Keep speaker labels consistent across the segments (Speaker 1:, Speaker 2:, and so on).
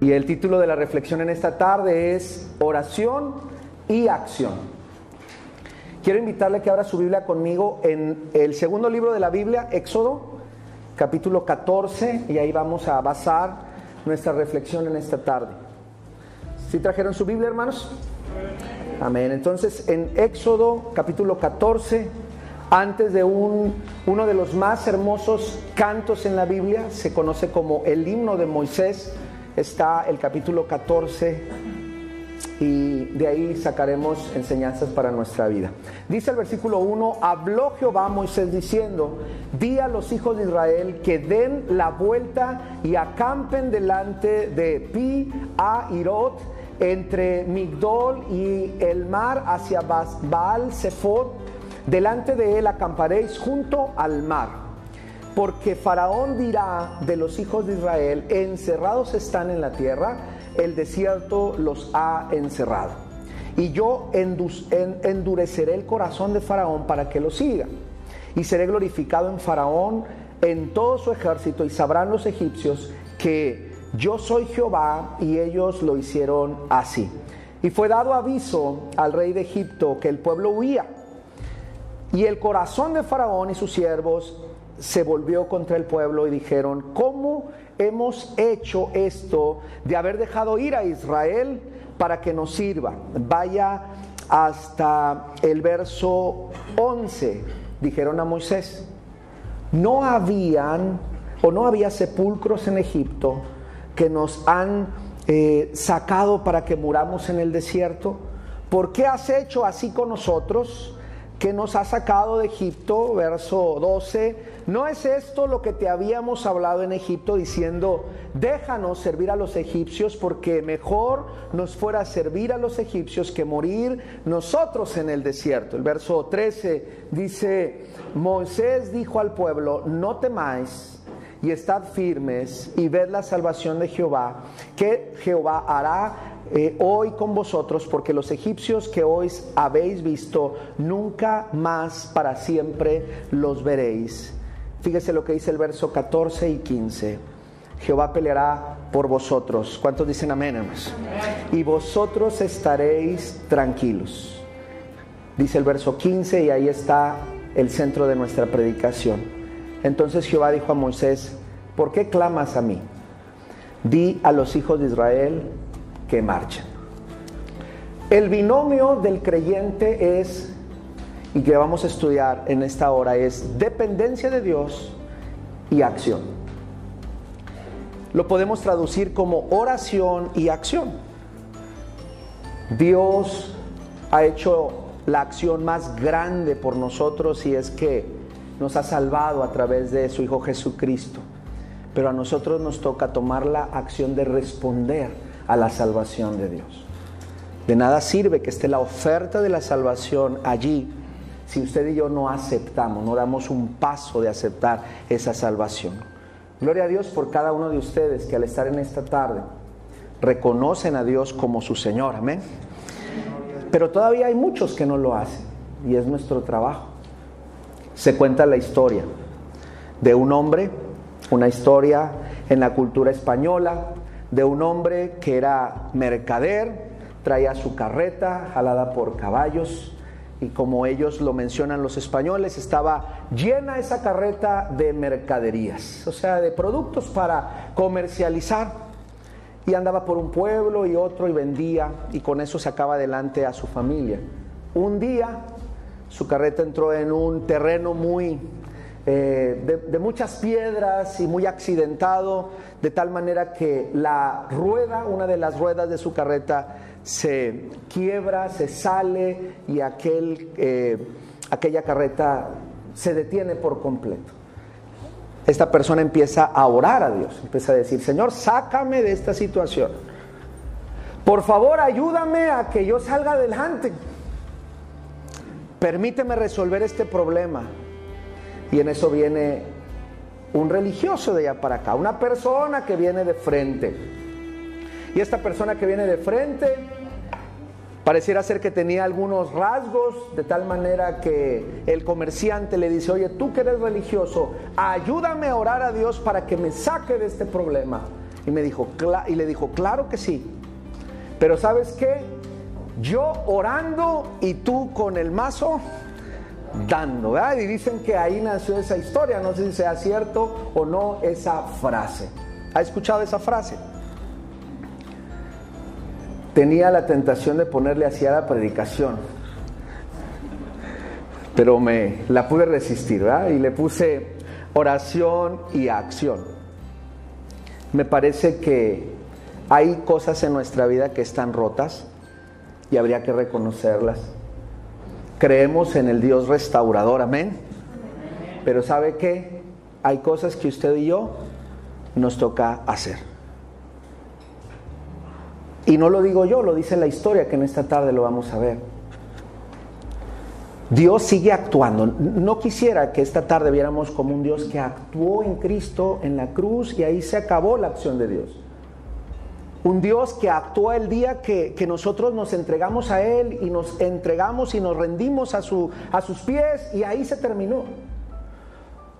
Speaker 1: Y el título de la reflexión en esta tarde es Oración y Acción. Quiero invitarle que abra su Biblia conmigo en el segundo libro de la Biblia, Éxodo, capítulo 14, y ahí vamos a basar nuestra reflexión en esta tarde. ¿Sí trajeron su Biblia, hermanos? Amén. Entonces, en Éxodo, capítulo 14, antes de un, uno de los más hermosos cantos en la Biblia, se conoce como el himno de Moisés, está el capítulo 14 y de ahí sacaremos enseñanzas para nuestra vida. Dice el versículo 1, habló Jehová a Moisés diciendo, di a los hijos de Israel que den la vuelta y acampen delante de Pi a Irot, entre Migdol y el mar hacia Baal Zephot Delante de él acamparéis junto al mar, porque Faraón dirá de los hijos de Israel, encerrados están en la tierra, el desierto los ha encerrado. Y yo endureceré el corazón de Faraón para que lo siga. Y seré glorificado en Faraón, en todo su ejército, y sabrán los egipcios que yo soy Jehová, y ellos lo hicieron así. Y fue dado aviso al rey de Egipto que el pueblo huía y el corazón de Faraón y sus siervos se volvió contra el pueblo y dijeron, ¿cómo hemos hecho esto de haber dejado ir a Israel para que nos sirva? Vaya hasta el verso 11, dijeron a Moisés, no habían o no había sepulcros en Egipto que nos han eh, sacado para que muramos en el desierto. ¿Por qué has hecho así con nosotros? que nos ha sacado de Egipto, verso 12, ¿no es esto lo que te habíamos hablado en Egipto diciendo, déjanos servir a los egipcios porque mejor nos fuera servir a los egipcios que morir nosotros en el desierto? El verso 13 dice, Moisés dijo al pueblo, no temáis y estad firmes y ved la salvación de Jehová, que Jehová hará eh, hoy con vosotros, porque los egipcios que hoy habéis visto, nunca más para siempre los veréis. Fíjese lo que dice el verso 14 y 15. Jehová peleará por vosotros. ¿Cuántos dicen amén, hermanos? Y vosotros estaréis tranquilos. Dice el verso 15 y ahí está el centro de nuestra predicación. Entonces Jehová dijo a Moisés, ¿por qué clamas a mí? Di a los hijos de Israel que marchen. El binomio del creyente es, y que vamos a estudiar en esta hora, es dependencia de Dios y acción. Lo podemos traducir como oración y acción. Dios ha hecho la acción más grande por nosotros y es que nos ha salvado a través de su Hijo Jesucristo. Pero a nosotros nos toca tomar la acción de responder a la salvación de Dios. De nada sirve que esté la oferta de la salvación allí si usted y yo no aceptamos, no damos un paso de aceptar esa salvación. Gloria a Dios por cada uno de ustedes que al estar en esta tarde reconocen a Dios como su Señor, amén. Pero todavía hay muchos que no lo hacen y es nuestro trabajo. Se cuenta la historia de un hombre, una historia en la cultura española, de un hombre que era mercader, traía su carreta jalada por caballos y como ellos lo mencionan los españoles, estaba llena esa carreta de mercaderías, o sea, de productos para comercializar. Y andaba por un pueblo y otro y vendía y con eso sacaba adelante a su familia. Un día su carreta entró en un terreno muy eh, de, muchas piedras y muy accidentado, de tal manera que la rueda, una de las ruedas de su carreta, se quiebra, se sale y aquel, eh, aquella carreta se detiene por completo. Esta persona empieza a orar a Dios, empieza a decir, Señor, sácame de esta situación. Por favor, ayúdame a que yo salga adelante. Permíteme resolver este problema. Y en eso viene un religioso de allá para acá, una persona que viene de frente. Y esta persona que viene de frente pareciera ser que tenía algunos rasgos de tal manera que el comerciante le dice, oye, tú que eres religioso, ayúdame a orar a Dios para que me saque de este problema. Y me dijo, y le dijo, claro que sí. Pero ¿sabes qué? Yo orando y tú con el mazo dando, ¿verdad? Y dicen que ahí nació esa historia, no sé si sea cierto o no esa frase. ¿Ha escuchado esa frase? Tenía la tentación de ponerle así a la predicación, pero me la pude resistir, ¿verdad? Y le puse oración y acción. Me parece que hay cosas en nuestra vida que están rotas y habría que reconocerlas. Creemos en el Dios restaurador, amén. Pero ¿sabe qué? Hay cosas que usted y yo nos toca hacer. Y no lo digo yo, lo dice la historia que en esta tarde lo vamos a ver. Dios sigue actuando. No quisiera que esta tarde viéramos como un Dios que actuó en Cristo en la cruz y ahí se acabó la acción de Dios. Un Dios que actuó el día que, nosotros nos entregamos a Él y nos entregamos y nos rendimos a, su, a sus pies y ahí se terminó.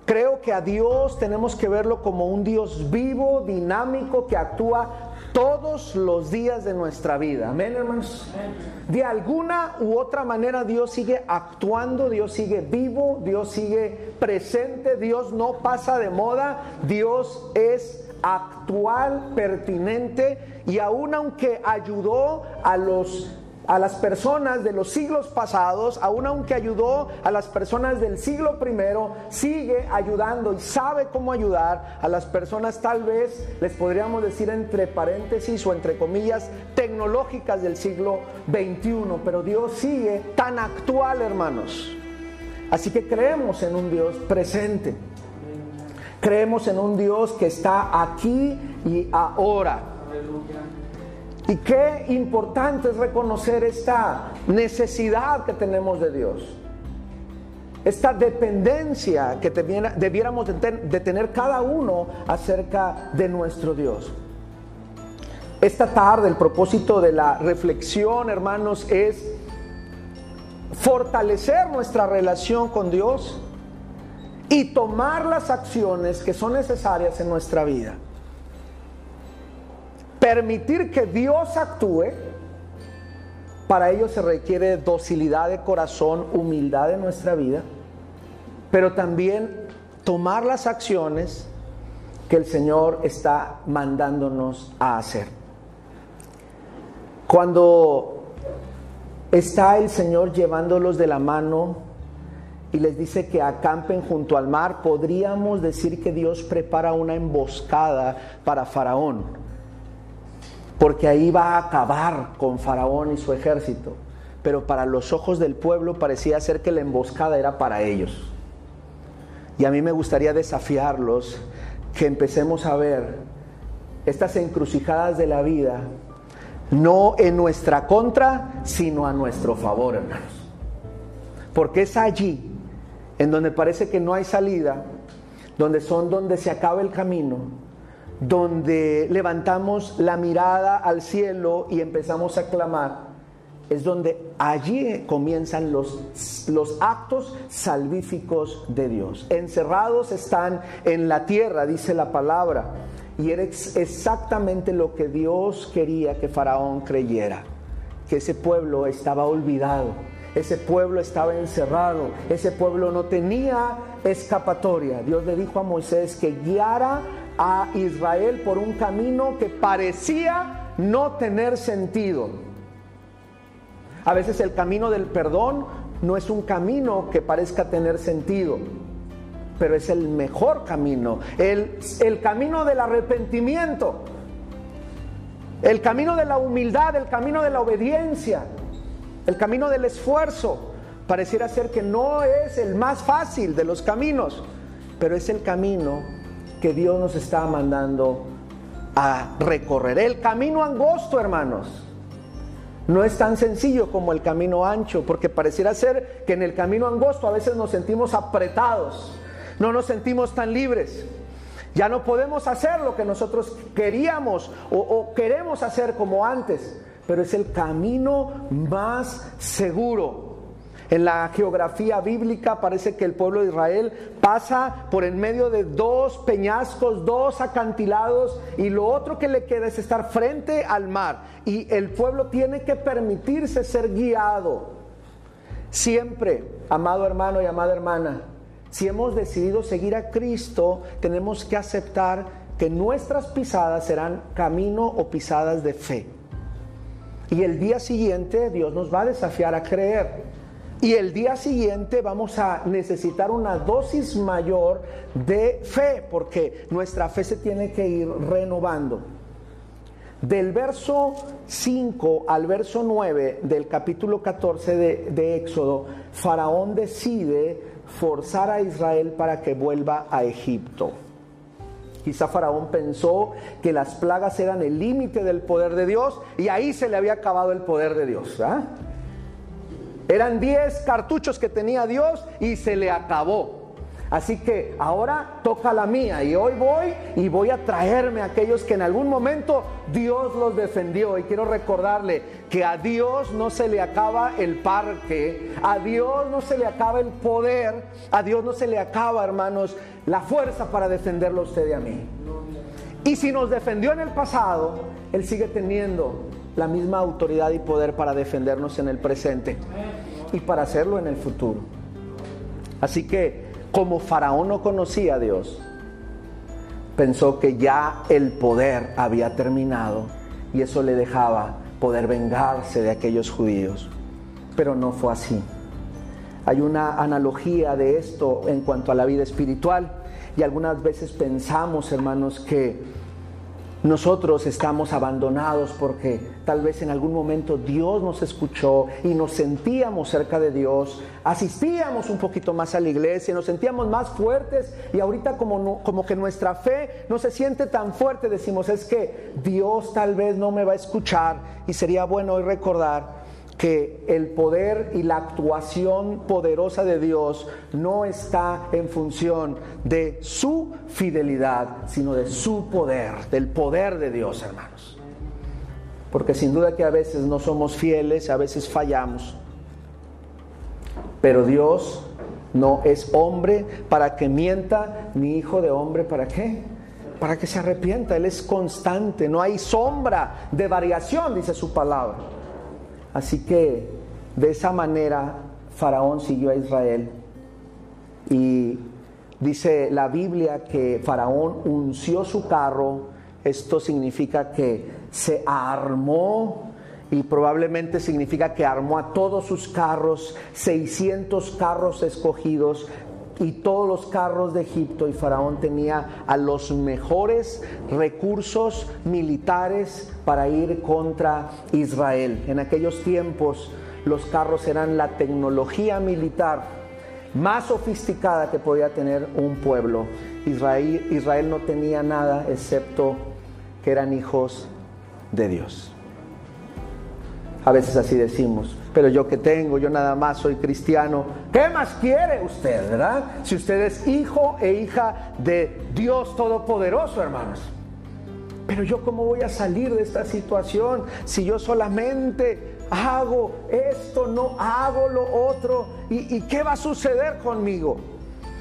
Speaker 1: Creo que a Dios tenemos que verlo como un Dios vivo, dinámico, que actúa todos los días de nuestra vida. Amén, hermanos. De alguna u otra manera Dios sigue actuando, Dios sigue vivo, Dios sigue presente, Dios no pasa de moda, Dios es actual, pertinente y aún aunque ayudó a los a las personas de los siglos pasados, aún aunque ayudó a las personas del siglo primero, sigue ayudando y sabe cómo ayudar a las personas tal vez, les podríamos decir entre paréntesis o entre comillas, tecnológicas del siglo XXI, pero Dios sigue tan actual, hermanos. Así que creemos en un Dios presente. Creemos en un Dios que está aquí y ahora. Y qué importante es reconocer esta necesidad que tenemos de Dios. Esta dependencia que debiéramos de tener cada uno acerca de nuestro Dios. Esta tarde el propósito de la reflexión, hermanos, es fortalecer nuestra relación con Dios y tomar las acciones que son necesarias en nuestra vida. Permitir que Dios actúe, para ello se requiere docilidad de corazón, humildad en nuestra vida, pero también tomar las acciones que el Señor está mandándonos a hacer. Cuando está el Señor llevándolos de la mano y les dice que acampen junto al mar, podríamos decir que Dios prepara una emboscada para Faraón, porque ahí va a acabar con Faraón y su ejército. Pero para los ojos del pueblo parecía ser que la emboscada era para ellos. Y a mí me gustaría desafiarlos que empecemos a ver estas encrucijadas de la vida, no en nuestra contra, sino a nuestro favor, hermanos. Porque es allí en donde parece que no hay salida, donde son donde se acaba el camino, donde levantamos la mirada al cielo y empezamos a clamar, es donde allí comienzan los, los actos salvíficos de Dios. Encerrados están en la tierra, dice la palabra, y era exactamente lo que Dios quería que Faraón creyera, que ese pueblo estaba olvidado ese pueblo estaba encerrado, ese pueblo no tenía escapatoria. Dios le dijo a Moisés que guiara a Israel por un camino que parecía no tener sentido. A veces el camino del perdón no es un camino que parezca tener sentido, pero es el mejor camino, el, el camino del arrepentimiento, el camino de la humildad, el camino de la obediencia, el camino del esfuerzo pareciera ser que no es el más fácil de los caminos, pero es el camino que Dios nos está mandando a recorrer. El camino angosto, hermanos, no es tan sencillo como el camino ancho, porque pareciera ser que en el camino angosto a veces nos sentimos apretados, no nos sentimos tan libres. Ya no podemos hacer lo que nosotros queríamos o, o queremos hacer como antes pero es el camino más seguro. En la geografía bíblica parece que el pueblo de Israel pasa por en medio de dos peñascos, dos acantilados y lo otro que le queda es estar frente al mar. Y el pueblo tiene que permitirse ser guiado. Siempre, amado hermano y amada hermana, si hemos decidido seguir a Cristo, tenemos que aceptar que nuestras pisadas serán camino o pisadas de fe. Y el día siguiente Dios nos va a desafiar a creer. Y el día siguiente vamos a necesitar una dosis mayor de fe, porque nuestra fe se tiene que ir renovando. Del verso 5 al verso 9 del capítulo 14 de, de, Éxodo, Faraón decide forzar a Israel para que vuelva a Egipto. Quizá Faraón pensó que las plagas eran el límite del poder de Dios y ahí se le había acabado el poder de Dios. ¿ah? Eran 10 cartuchos que tenía Dios y se le acabó. Así que ahora toca la mía y hoy voy y voy a traerme a aquellos que en algún momento Dios los defendió. Y quiero recordarle que a Dios no se le acaba el parque, a Dios no se le acaba el poder, a Dios no se le acaba, hermanos, la fuerza para defenderlo a usted y a mí. Y si nos defendió en el pasado, Él sigue teniendo la misma autoridad y poder para defendernos en el presente y para hacerlo en el futuro. Así que como Faraón no conocía a Dios, pensó que ya el poder había terminado y eso le dejaba poder vengarse de aquellos judíos. Pero no fue así. Hay una analogía de esto en cuanto a la vida espiritual y algunas veces pensamos, hermanos, que nosotros estamos abandonados porque tal vez en algún momento Dios nos escuchó y nos sentíamos cerca de Dios, asistíamos un poquito más a la iglesia, nos sentíamos más fuertes y ahorita como, como que nuestra fe no se siente tan fuerte, decimos es que Dios tal vez no me va a escuchar y sería bueno hoy recordar que el poder y la actuación poderosa de Dios no está en función de su fidelidad, sino de su poder, del poder de Dios, hermanos. Porque sin duda que a veces no somos fieles, a veces fallamos. Pero Dios no es hombre para que mienta, ni hijo de hombre para qué. Para que se arrepienta. Él es constante, no hay sombra de variación, dice su palabra. Así que de esa manera Faraón siguió a Israel y dice la Biblia que Faraón unció su carro, esto significa que se armó y probablemente significa que armó a todos sus carros, 600 carros escogidos, y todos los carros de Egipto y Faraón tenía a los mejores recursos militares para ir contra Israel. En aquellos tiempos los carros eran la tecnología militar más sofisticada que podía tener un pueblo. Israel, Israel no tenía nada excepto que eran hijos de Dios. A veces así decimos, pero yo que tengo, yo nada más soy cristiano. ¿Qué más quiere usted, verdad? Si usted es hijo e hija de Dios Todopoderoso, hermanos. Pero yo cómo voy a salir de esta situación si yo solamente hago esto, no hago lo otro? ¿Y, y qué va a suceder conmigo?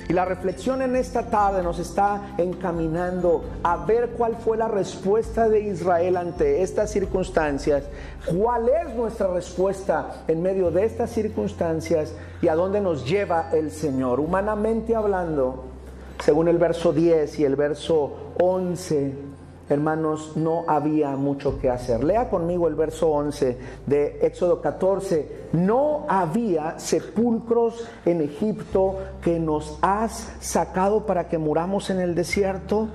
Speaker 1: Y la reflexión en esta tarde nos está encaminando a ver cuál fue la respuesta de Israel ante estas circunstancias, cuál es nuestra respuesta en medio de estas circunstancias y a dónde nos lleva el Señor. Humanamente hablando, según el verso 10 y el verso 11, hermanos, no había mucho que hacer. Lea conmigo el verso 11 de Éxodo 14. No había sepulcros en Egipto que nos has sacado para que muramos en el desierto.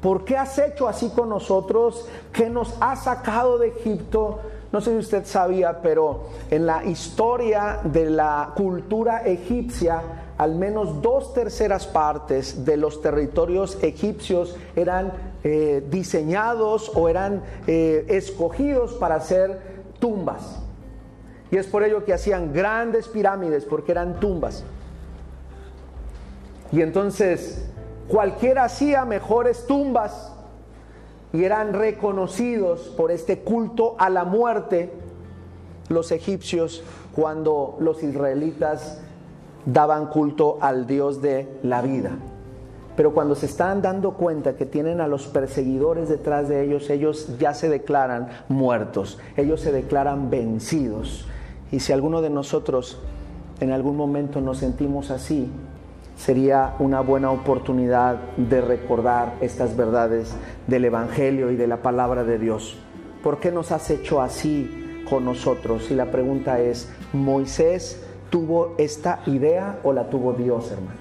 Speaker 1: ¿Por qué has hecho así con nosotros que nos has sacado de Egipto? No sé si usted sabía, pero en la historia de la cultura egipcia, al menos dos terceras partes de los territorios egipcios eran eh, diseñados o eran eh, escogidos para hacer tumbas. Y es por ello que hacían grandes pirámides, porque eran tumbas. Y entonces cualquiera hacía mejores tumbas y eran reconocidos por este culto a la muerte los egipcios cuando los israelitas daban culto al Dios de la vida. Pero cuando se están dando cuenta que tienen a los perseguidores detrás de ellos, ellos ya se declaran muertos, ellos se declaran vencidos. Y si alguno de nosotros en algún momento nos sentimos así, sería una buena oportunidad de recordar estas verdades del Evangelio y de la palabra de Dios. ¿Por qué nos has hecho así con nosotros? Y la pregunta es, ¿Moisés tuvo esta idea o la tuvo Dios, hermano?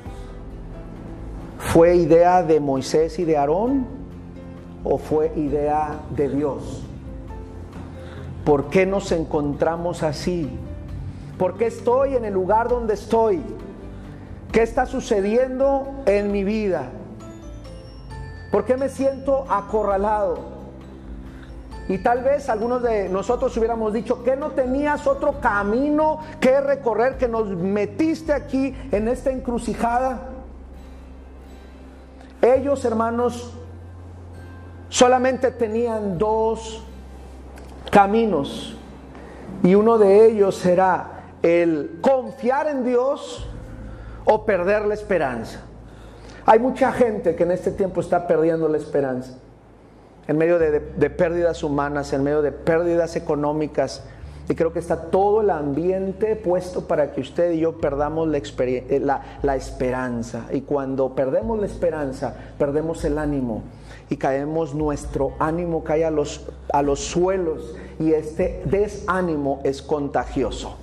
Speaker 1: ¿Fue idea de Moisés y de Aarón o fue idea de Dios? ¿Por qué nos encontramos así? ¿Por qué estoy en el lugar donde estoy? ¿Qué está sucediendo en mi vida? ¿Por qué me siento acorralado? Y tal vez algunos de nosotros hubiéramos dicho que no tenías otro camino que recorrer, que nos metiste aquí en esta encrucijada. Ellos, hermanos, solamente tenían dos caminos y uno de ellos será el confiar en Dios o perder la esperanza. Hay mucha gente que en este tiempo está perdiendo la esperanza, en medio de, pérdidas humanas, en medio de pérdidas económicas, y creo que está todo el ambiente puesto para que usted y yo perdamos la, eh, la, esperanza. Y cuando perdemos la esperanza, perdemos el ánimo y caemos, nuestro ánimo cae a los, a los suelos y este desánimo es contagioso.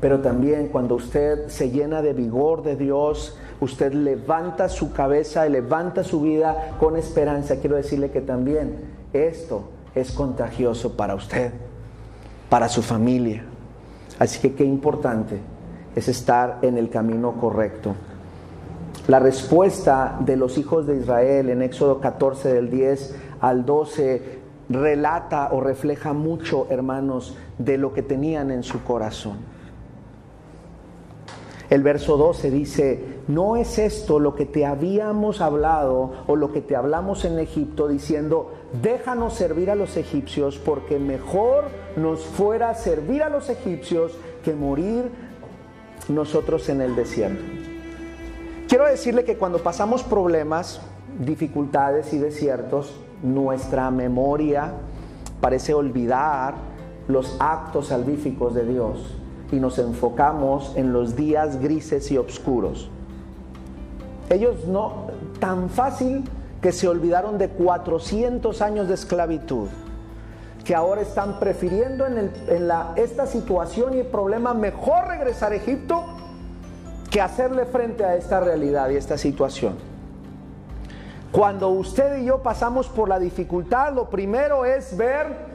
Speaker 1: Pero también cuando usted se llena de vigor de Dios, usted levanta su cabeza levanta su vida con esperanza. Quiero decirle que también esto es contagioso para usted, para su familia. Así que qué importante es estar en el camino correcto. La respuesta de los hijos de Israel en Éxodo 14 del 10 al 12 relata o refleja mucho, hermanos, de lo que tenían en su corazón. El verso 12 dice, no es esto lo que te habíamos hablado o lo que te hablamos en Egipto diciendo, déjanos servir a los egipcios porque mejor nos fuera servir a los egipcios que morir nosotros en el desierto. Quiero decirle que cuando pasamos problemas, dificultades y desiertos, nuestra memoria parece olvidar los actos salvíficos de Dios y nos enfocamos en los días grises y oscuros. Ellos no, tan fácil que se olvidaron de 400 años de esclavitud, que ahora están prefiriendo en, esta situación y el problema mejor regresar a Egipto que hacerle frente a esta realidad y esta situación. Cuando usted y yo pasamos por la dificultad, lo primero es ver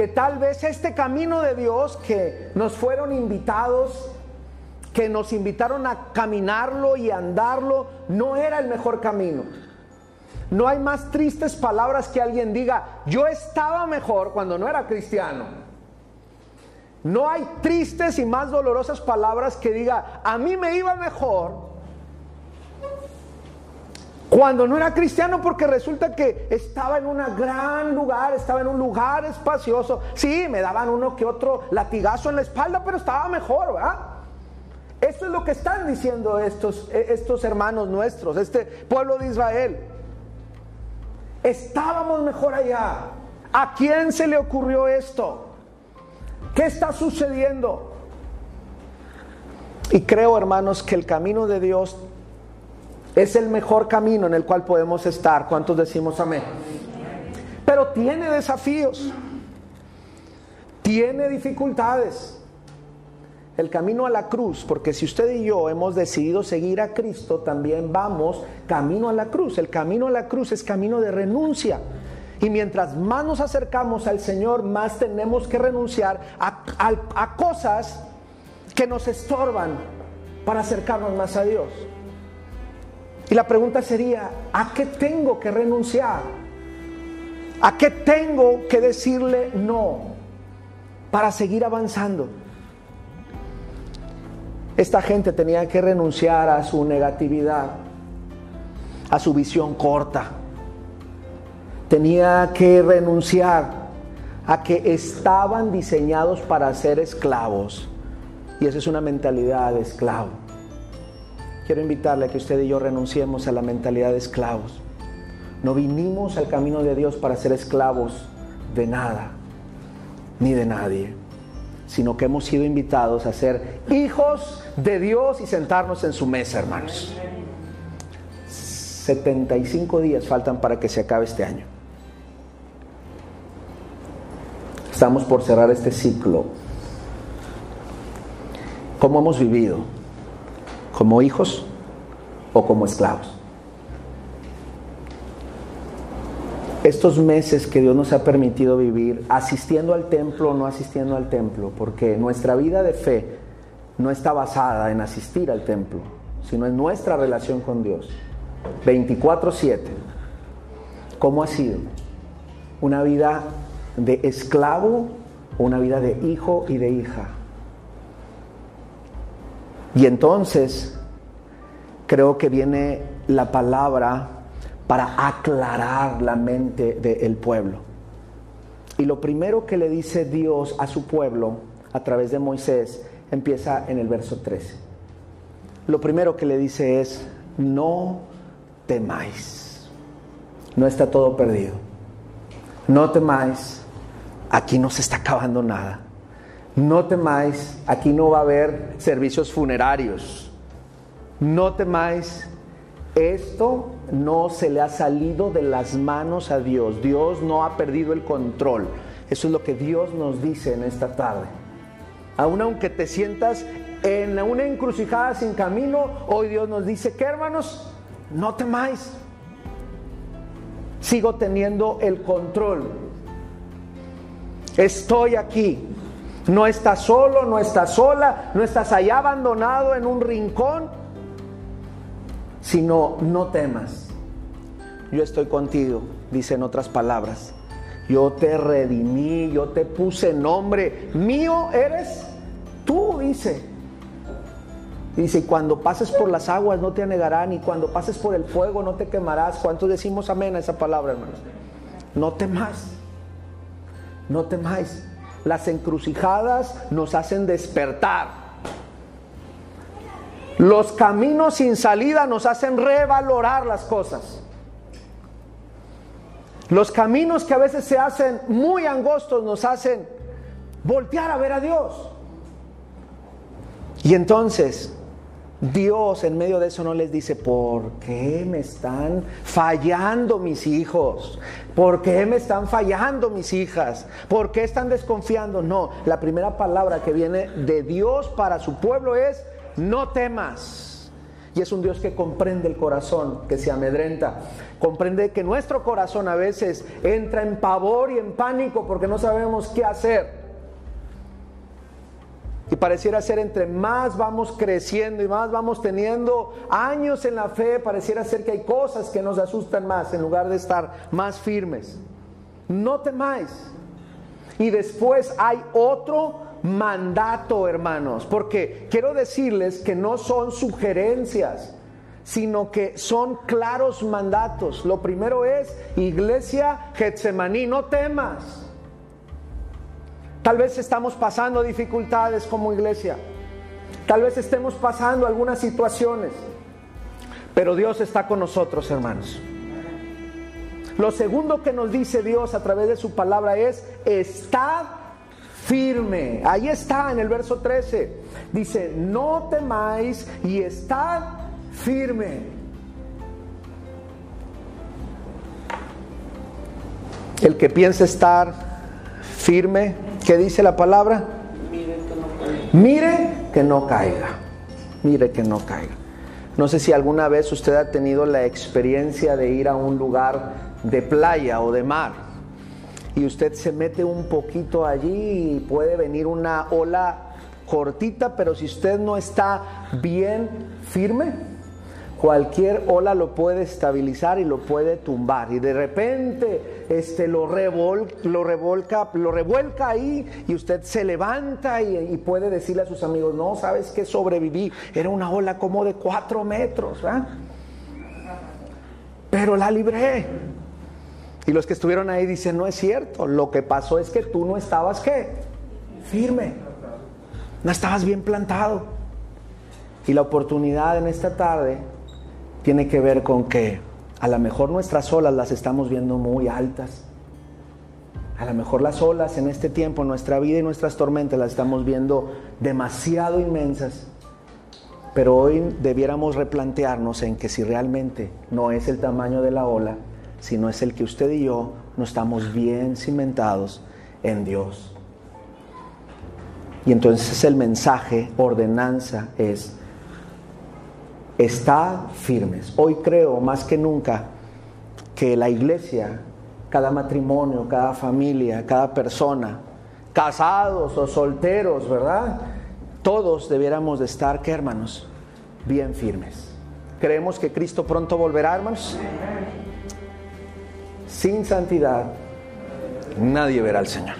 Speaker 1: que tal vez este camino de Dios que nos fueron invitados, que nos invitaron a caminarlo y andarlo, no era el mejor camino. No hay más tristes palabras que alguien diga, yo estaba mejor cuando no era cristiano. No hay tristes y más dolorosas palabras que diga, a mí me iba mejor cuando no era cristiano porque resulta que estaba en un gran lugar, estaba en un lugar espacioso. Sí, me daban uno que otro latigazo en la espalda, pero estaba mejor, ¿verdad? Eso es lo que están diciendo estos, e, estos hermanos nuestros, este pueblo de Israel. Estábamos mejor allá. ¿A quién se le ocurrió esto? ¿Qué está sucediendo? Y creo, hermanos, que el camino de Dios es el mejor camino en el cual podemos estar. ¿Cuántos decimos amén? Pero tiene desafíos, tiene dificultades. El camino a la cruz, porque si usted y yo hemos decidido seguir a Cristo, también vamos camino a la cruz. El camino a la cruz es camino de renuncia. Y mientras más nos acercamos al Señor, más tenemos que renunciar a, a cosas que nos estorban para acercarnos más a Dios. Y la pregunta sería, ¿a qué tengo que renunciar? ¿A qué tengo que decirle no para seguir avanzando? Esta gente tenía que renunciar a su negatividad, a su visión corta. Tenía que renunciar a que estaban diseñados para ser esclavos. Y esa es una mentalidad de esclavo. Quiero invitarle a que usted y yo renunciemos a la mentalidad de esclavos. No vinimos al camino de Dios para ser esclavos de nada, ni de nadie, sino que hemos sido invitados a ser hijos de Dios y sentarnos en su mesa, hermanos. 75 días faltan para que se acabe este año. Estamos por cerrar este ciclo. ¿Cómo hemos vivido? ¿Como hijos o como esclavos? Estos meses que Dios nos ha permitido vivir, asistiendo al templo o no asistiendo al templo, porque nuestra vida de fe no está basada en asistir al templo, sino en nuestra relación con Dios. 24/7. ¿Cómo ha sido? ¿Una vida de esclavo o una vida de hijo y de hija? Y entonces creo que viene la palabra para aclarar la mente del pueblo. Y lo primero que le dice Dios a su pueblo a través de Moisés empieza en el verso 13. Lo primero que le dice es, no temáis. No está todo perdido. No temáis, aquí no se está acabando nada. No temáis, aquí no va a haber servicios funerarios. No temáis, esto no se le ha salido de las manos a Dios. Dios no ha perdido el control. Eso es lo que Dios nos dice en esta tarde. Aún aunque te sientas en una encrucijada sin camino, hoy Dios nos dice que hermanos, no temáis. Sigo teniendo el control. Estoy aquí. No estás solo, no estás sola, no estás allá abandonado en un rincón, sino no temas. Yo estoy contigo, dice en otras palabras. Yo te redimí, yo te puse nombre. Mío eres tú, dice. Dice, cuando pases por las aguas no te anegarán, y cuando pases por el fuego no te quemarás. ¿Cuántos decimos amén a esa palabra, hermanos? No temas, no temáis. Las encrucijadas nos hacen despertar. Los caminos sin salida nos hacen revalorar las cosas. Los caminos que a veces se hacen muy angostos nos hacen voltear a ver a Dios. Y entonces Dios en medio de eso no les dice, ¿por qué me están fallando mis hijos? ¿Por qué me están fallando mis hijas? ¿Por qué están desconfiando? No, la primera palabra que viene de Dios para su pueblo es, no temas. Y es un Dios que comprende el corazón, que se amedrenta. Comprende que nuestro corazón a veces entra en pavor y en pánico porque no sabemos qué hacer. Y pareciera ser entre más vamos creciendo y más vamos teniendo años en la fe, pareciera ser que hay cosas que nos asustan más en lugar de estar más firmes. No temáis. Y después hay otro mandato, hermanos, porque quiero decirles que no son sugerencias, sino que son claros mandatos. Lo primero es, iglesia Getsemaní, no temas. Tal vez estamos pasando dificultades como iglesia. Tal vez estemos pasando algunas situaciones. Pero Dios está con nosotros, hermanos. Lo segundo que nos dice Dios a través de su palabra es, estad firme. Ahí está en el verso 13. Dice, no temáis y estad firme. El que piensa estar firme ¿Qué dice la palabra? Mire que no caiga. Mire que no caiga. No sé si alguna vez usted ha tenido la experiencia de ir a un lugar de playa o de mar y usted se mete un poquito allí y puede venir una ola cortita, pero si usted no está bien firme, cualquier ola lo puede estabilizar y lo puede tumbar. Y de repente este, lo, lo, revolca, lo revuelca ahí y usted se levanta y, puede decirle a sus amigos, no, sabes que sobreviví. Era una ola como de cuatro metros, Pero la libré. Y los que estuvieron ahí dicen, no es cierto, lo que pasó es que tú no estabas qué? Firme. No estabas bien plantado. Y la oportunidad en esta tarde tiene que ver con que a lo mejor nuestras olas las estamos viendo muy altas. A lo mejor las olas en este tiempo, nuestra vida y nuestras tormentas las estamos viendo demasiado inmensas. Pero hoy debiéramos replantearnos en que si realmente no es el tamaño de la ola, sino es el que usted y yo no estamos bien cimentados en Dios. Y entonces el mensaje, ordenanza, es, está firmes. Hoy creo más que nunca que la iglesia, cada matrimonio, cada familia, cada persona, casados o solteros, ¿verdad? Todos debiéramos de estar, ¿qué hermanos? Bien firmes. Creemos que Cristo pronto volverá, hermanos. Sin santidad, nadie verá al Señor.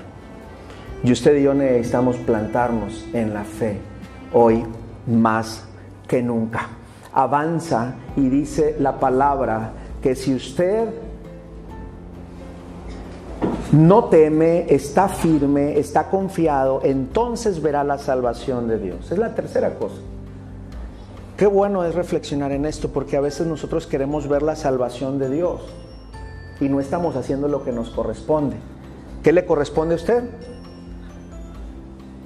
Speaker 1: Y usted y yo necesitamos plantarnos en la fe hoy más que nunca. Avanza y dice la palabra que si usted no teme, está firme, está confiado, entonces verá la salvación de Dios. Es la tercera cosa. Qué bueno es reflexionar en esto porque a veces nosotros queremos ver la salvación de Dios y no estamos haciendo lo que nos corresponde. ¿Qué le corresponde a usted?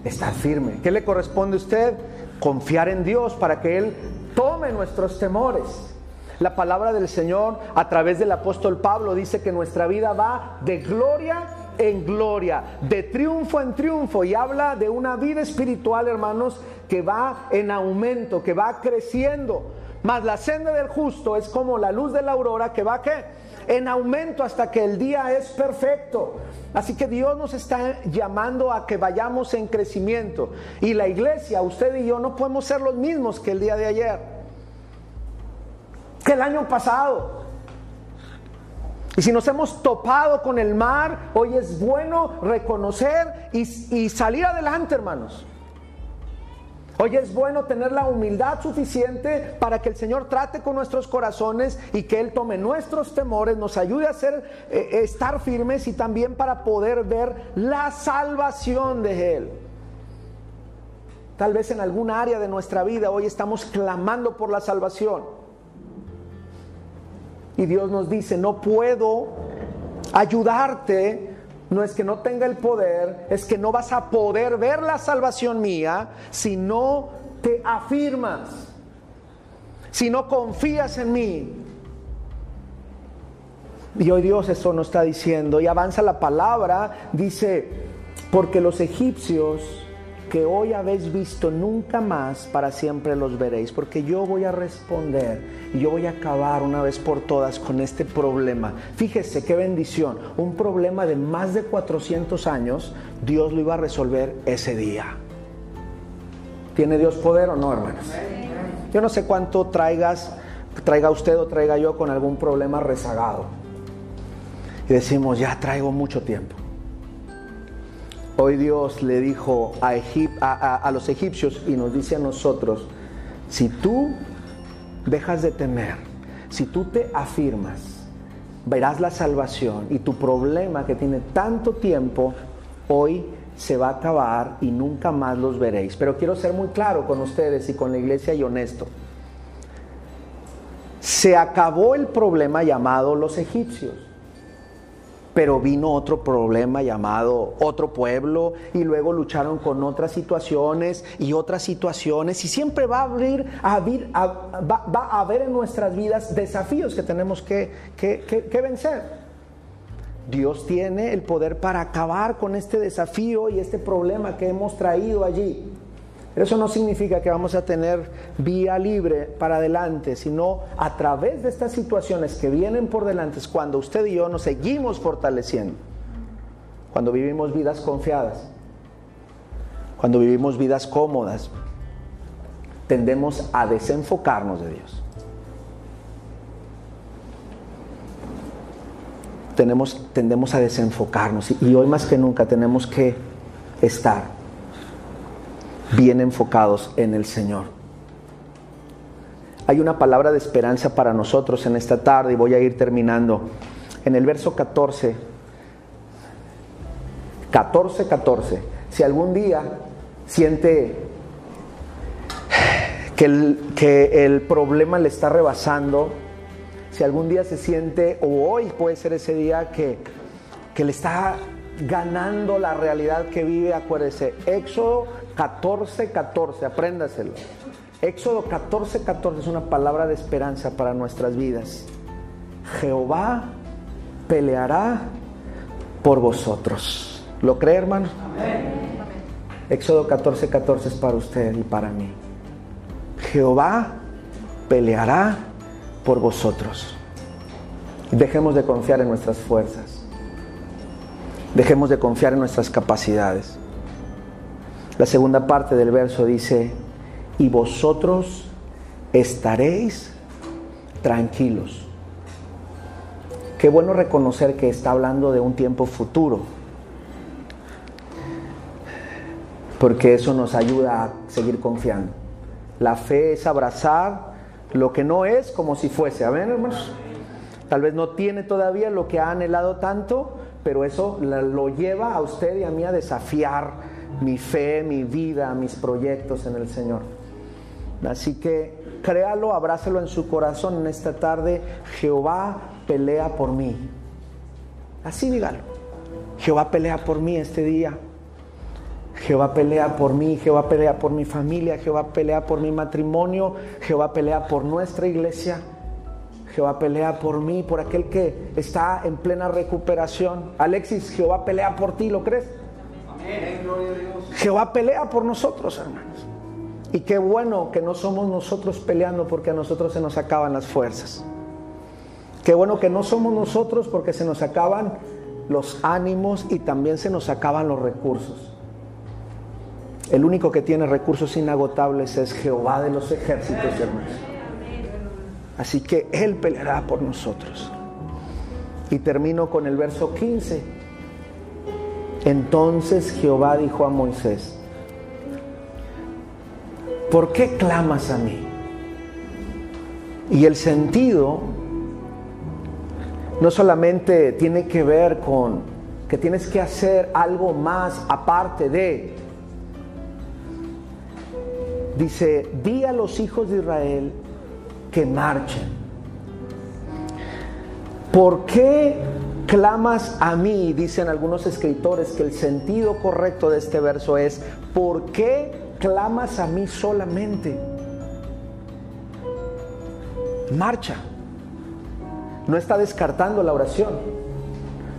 Speaker 1: Estar firme. ¿Qué le corresponde a usted? Confiar en Dios para que Él tome nuestros temores. La palabra del Señor a través del apóstol Pablo dice que nuestra vida va de gloria en gloria, de triunfo en triunfo y habla de una vida espiritual, hermanos, que va en aumento, que va creciendo. Mas la senda del justo es como la luz de la aurora que va ¿qué? En aumento hasta que el día es perfecto. Así que Dios nos está llamando a que vayamos en crecimiento. Y la iglesia, usted y yo, no podemos ser los mismos que el día de ayer que el año pasado. Y si nos hemos topado con el mar, hoy es bueno reconocer y, salir adelante, hermanos. Hoy es bueno tener la humildad suficiente para que el Señor trate con nuestros corazones y que Él tome nuestros temores, nos ayude a hacer, eh, estar firmes y también para poder ver la salvación de Él. Tal vez en algún área de nuestra vida hoy estamos clamando por la salvación. Y Dios nos dice, no puedo ayudarte, no es que no tenga el poder, es que no vas a poder ver la salvación mía si no te afirmas, si no confías en mí. Y hoy Dios eso nos está diciendo y avanza la palabra, dice, porque los egipcios que hoy habéis visto nunca más para siempre los veréis, porque yo voy a responder y yo voy a acabar una vez por todas con este problema. Fíjese qué bendición, un problema de más de 400 años, Dios lo iba a resolver ese día. ¿Tiene Dios poder o no, hermanos? Yo no sé cuánto traigas, traiga usted o traiga yo con algún problema rezagado. Y decimos, ya traigo mucho tiempo. Hoy Dios le dijo a, los egipcios y nos dice a nosotros, si tú dejas de temer, si tú te afirmas, verás la salvación y tu problema que tiene tanto tiempo, hoy se va a acabar y nunca más los veréis. Pero quiero ser muy claro con ustedes y con la iglesia y honesto. Se acabó el problema llamado los egipcios pero vino otro problema llamado otro pueblo y luego lucharon con otras situaciones y otras situaciones y siempre va a, abrir, va, a haber en nuestras vidas desafíos que tenemos que, que vencer. Dios tiene el poder para acabar con este desafío y este problema que hemos traído allí. Eso no significa que vamos a tener vía libre para adelante, sino a través de estas situaciones que vienen por delante es cuando usted y yo nos seguimos fortaleciendo. Cuando vivimos vidas confiadas, cuando vivimos vidas cómodas, tendemos a desenfocarnos de Dios. Tenemos, tendemos a desenfocarnos y hoy más que nunca tenemos que estar bien enfocados en el Señor. Hay una palabra de esperanza para nosotros en esta tarde y voy a ir terminando. en el verso 14, 14, 14, si algún día siente que el, que el problema le está rebasando, si algún día se siente, o hoy puede ser ese día que, que le está ganando la realidad que vive, acuérdese, Éxodo 14, 14, apréndaselo. Éxodo 14, 14 es una palabra de esperanza para nuestras vidas. Jehová peleará por vosotros. ¿Lo cree, hermano? Éxodo 14, 14 es para usted y para mí. Jehová peleará por vosotros. Dejemos de confiar en nuestras fuerzas. Dejemos de confiar en nuestras capacidades. La segunda parte del verso dice, y vosotros estaréis tranquilos. Qué bueno reconocer que está hablando de un tiempo futuro, porque eso nos ayuda a seguir confiando. La fe es abrazar lo que no es como si fuese. Amén, hermanos. Tal vez no tiene todavía lo que ha anhelado tanto, pero eso lo lleva a usted y a mí a desafiar mi fe, mi vida, mis proyectos en el Señor. Así que créalo, abrácelo en su corazón en esta tarde. Jehová pelea por mí. Así dígalo. Jehová pelea por mí este día. Jehová pelea por mí, Jehová pelea por mi familia, Jehová pelea por mi matrimonio, Jehová pelea por nuestra iglesia, Jehová pelea por mí, por aquel que está en plena recuperación. Alexis, Jehová pelea por ti, ¿lo crees? Jehová pelea por nosotros, hermanos. Y qué bueno que no somos nosotros peleando porque a nosotros se nos acaban las fuerzas. Qué bueno que no somos nosotros porque se nos acaban los ánimos y también se nos acaban los recursos. El único que tiene recursos inagotables es Jehová de los ejércitos, hermanos. Así que Él peleará por nosotros. Y termino con el verso 15. Entonces Jehová dijo a Moisés, ¿por qué clamas a mí? Y el sentido no solamente tiene que ver con que tienes que hacer algo más aparte de dice, di a los hijos de Israel que marchen. ¿Por qué clamas a mí? Dicen algunos escritores que el sentido correcto de este verso es, ¿por qué clamas a mí solamente? Marcha. No está descartando la oración.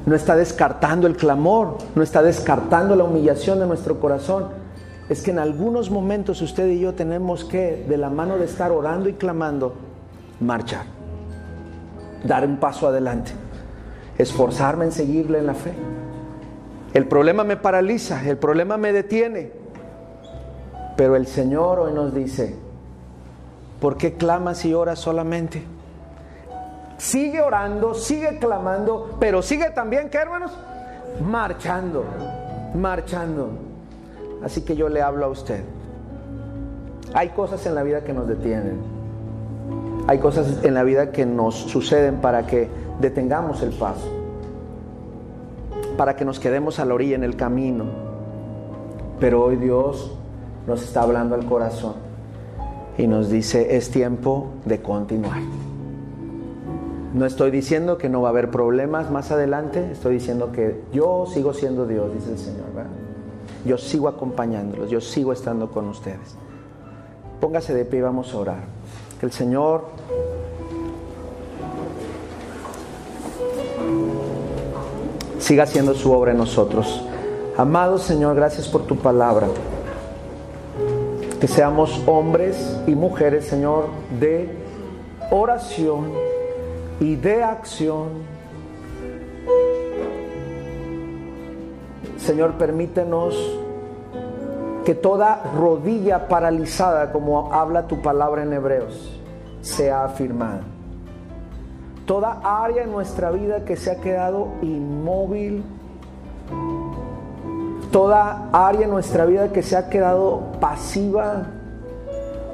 Speaker 1: No está descartando el clamor. No está descartando la humillación de nuestro corazón es que en algunos momentos usted y yo tenemos que, de la mano de estar orando y clamando, marchar, dar un paso adelante, esforzarme en seguirle en la fe. El problema me paraliza, el problema me detiene, pero el Señor hoy nos dice, ¿por qué clamas y oras solamente? Sigue orando, sigue clamando, pero sigue también, ¿qué hermanos? Marchando, marchando. Así que yo le hablo a usted. Hay cosas en la vida que nos detienen. Hay cosas en la vida que nos suceden para que detengamos el paso. Para que nos quedemos a la orilla en el camino. Pero hoy Dios nos está hablando al corazón y nos dice, es tiempo de continuar. No estoy diciendo que no va a haber problemas más adelante, estoy diciendo que yo sigo siendo Dios, dice el Señor. Yo sigo acompañándolos, yo sigo estando con ustedes. Póngase de pie y vamos a orar. Que el Señor siga haciendo su obra en nosotros. Amado Señor, gracias por tu palabra. Que seamos hombres y mujeres, Señor, de oración y de acción Señor, permítenos que toda rodilla paralizada, como habla tu palabra en Hebreos, sea afirmada. Toda área en nuestra vida que se ha quedado inmóvil, toda área en nuestra vida que se ha quedado pasiva,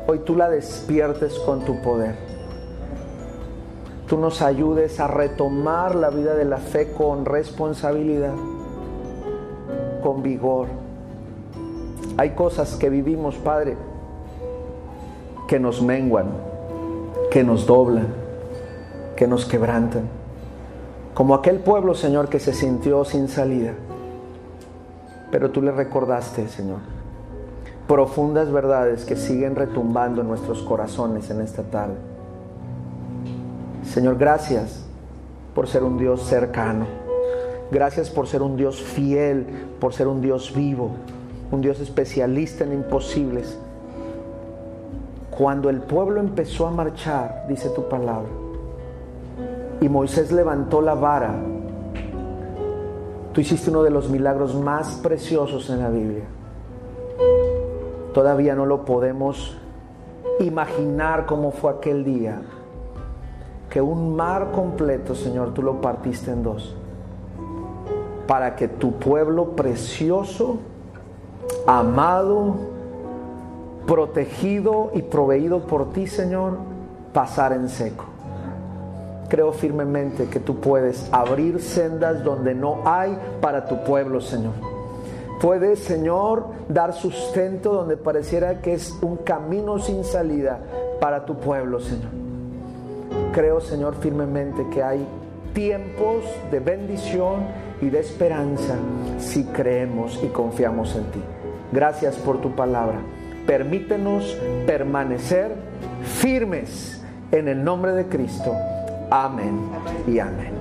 Speaker 1: hoy tú la despiertes con tu poder. tú nos ayudes a retomar la vida de la fe con responsabilidad, con vigor. Hay cosas que vivimos, Padre, que nos menguan, que nos doblan, que nos quebrantan. Como aquel pueblo, Señor, que se sintió sin salida. Pero tú le recordaste, Señor, profundas verdades que siguen retumbando en nuestros corazones en esta tarde. Señor, gracias por ser un Dios cercano. Gracias por ser un Dios fiel, por ser un Dios vivo, un Dios especialista en imposibles. Cuando el pueblo empezó a marchar, dice tu palabra, y Moisés levantó la vara, tú hiciste uno de los milagros más preciosos en la Biblia. Todavía no lo podemos imaginar cómo fue aquel día, que un mar completo, Señor, tú lo partiste en dos, para que tu pueblo precioso, amado, protegido y proveído por ti, Señor, pasara en seco. Creo firmemente que tú puedes abrir sendas donde no hay para tu pueblo, Señor. Puedes, Señor, dar sustento donde pareciera que es un camino sin salida para tu pueblo, Señor. Creo, Señor, firmemente que hay tiempos de bendición y de esperanza si creemos y confiamos en ti. Gracias por tu palabra. Permítenos permanecer firmes en el nombre de Cristo. Amén y amén.